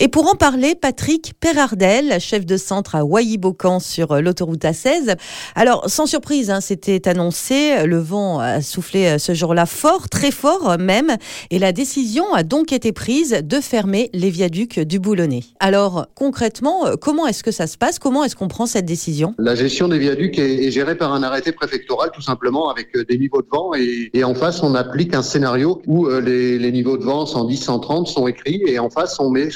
Et pour en parler, Patrick Perardel, chef de centre à Wailly-Bocan sur euh, l'autoroute A16. Alors, sans surprise, hein, c'était annoncé, le vent a soufflé euh, ce jour-là fort, très fort même, et la décision a donc été prise de fermer les viaducs du Boulonnais. Alors, concrètement, euh, comment est-ce que ça se passe? Comment est-ce qu'on prend cette décision? La gestion des viaducs est, gérée par un arrêté préfectoral, tout simplement, avec des niveaux de vent, et, en face, on applique un scénario où les, niveaux de vent 110, 130 sont écrits, et en face, on met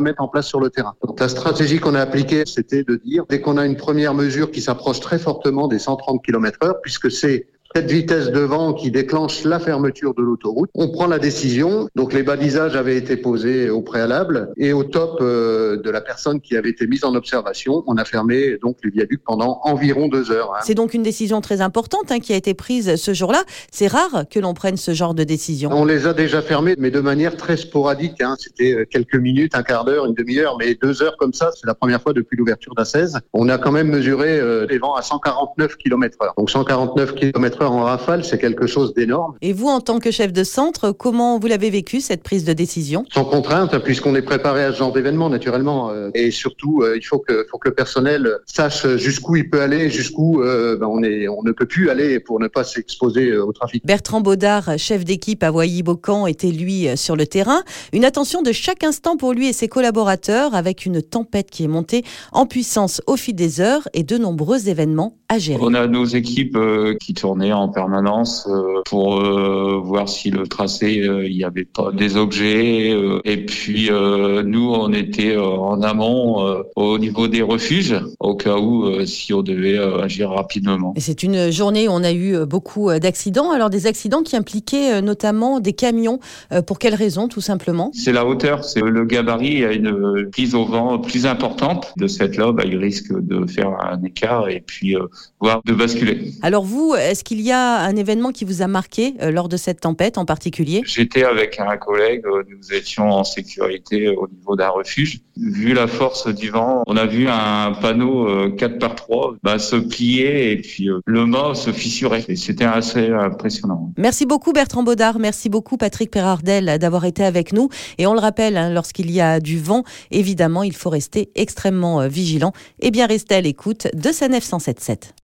mettre en place sur le terrain. La stratégie qu'on a appliquée, c'était de dire, dès qu'on a une première mesure qui s'approche très fortement des 130 km heure, puisque c'est cette vitesse de vent qui déclenche la fermeture de l'autoroute. On prend la décision. Donc les balisages avaient été posés au préalable et au top euh, de la personne qui avait été mise en observation, on a fermé donc le viaduc pendant environ deux heures. Hein. C'est donc une décision très importante hein, qui a été prise ce jour-là. C'est rare que l'on prenne ce genre de décision. On les a déjà fermés, mais de manière très sporadique. Hein. C'était euh, quelques minutes, un quart d'heure, une demi-heure, mais deux heures comme ça, c'est la première fois depuis l'ouverture d'A16. On a quand même mesuré euh, les vents à 149 km/h. Donc 149 km/h en rafale, c'est quelque chose d'énorme. Et vous, en tant que chef de centre, comment vous l'avez vécu, cette prise de décision? Sans contrainte, puisqu'on est préparé à ce genre d'événement, naturellement. Euh, et surtout, euh, il faut que, faut que le personnel sache jusqu'où il peut aller, jusqu'où euh, ben, on, est, on ne peut plus aller pour ne pas s'exposer au trafic. Bertrand Baudard, chef d'équipe à Voilly-Bocan, était lui sur le terrain. Une attention de chaque instant pour lui et ses collaborateurs, avec une tempête qui est montée en puissance au fil des heures et de nombreux événements à gérer. On a nos équipes qui tournaient en permanence euh, pour euh, voir si le tracé euh, il y avait pas des objets et puis nous on était en amont au niveau des refuges au cas où si on devait agir rapidement. Et c'est une journée où on a eu beaucoup d'accidents. Alors des accidents qui impliquaient notamment des camions. Pour quelles raisons tout simplement? C'est la hauteur, c'est le gabarit il y a une prise au vent plus importante. De cette là bah, il risque de faire un écart et puis voire de basculer. Alors vous est-ce qu'il y a un événement qui vous a marqué euh, lors de cette tempête en particulier? J'étais avec un collègue, euh, nous étions en sécurité euh, au niveau d'un refuge. Vu la force du vent, on a vu un panneau 4 par 3 bah, se plier et puis le mât se fissurer. C'était assez impressionnant. Merci beaucoup Bertrand Baudard, merci beaucoup Patrick Perardel d'avoir été avec nous. Et on le rappelle, hein, lorsqu'il y a du vent, évidemment, il faut rester extrêmement vigilant et bien rester à l'écoute de sa 977.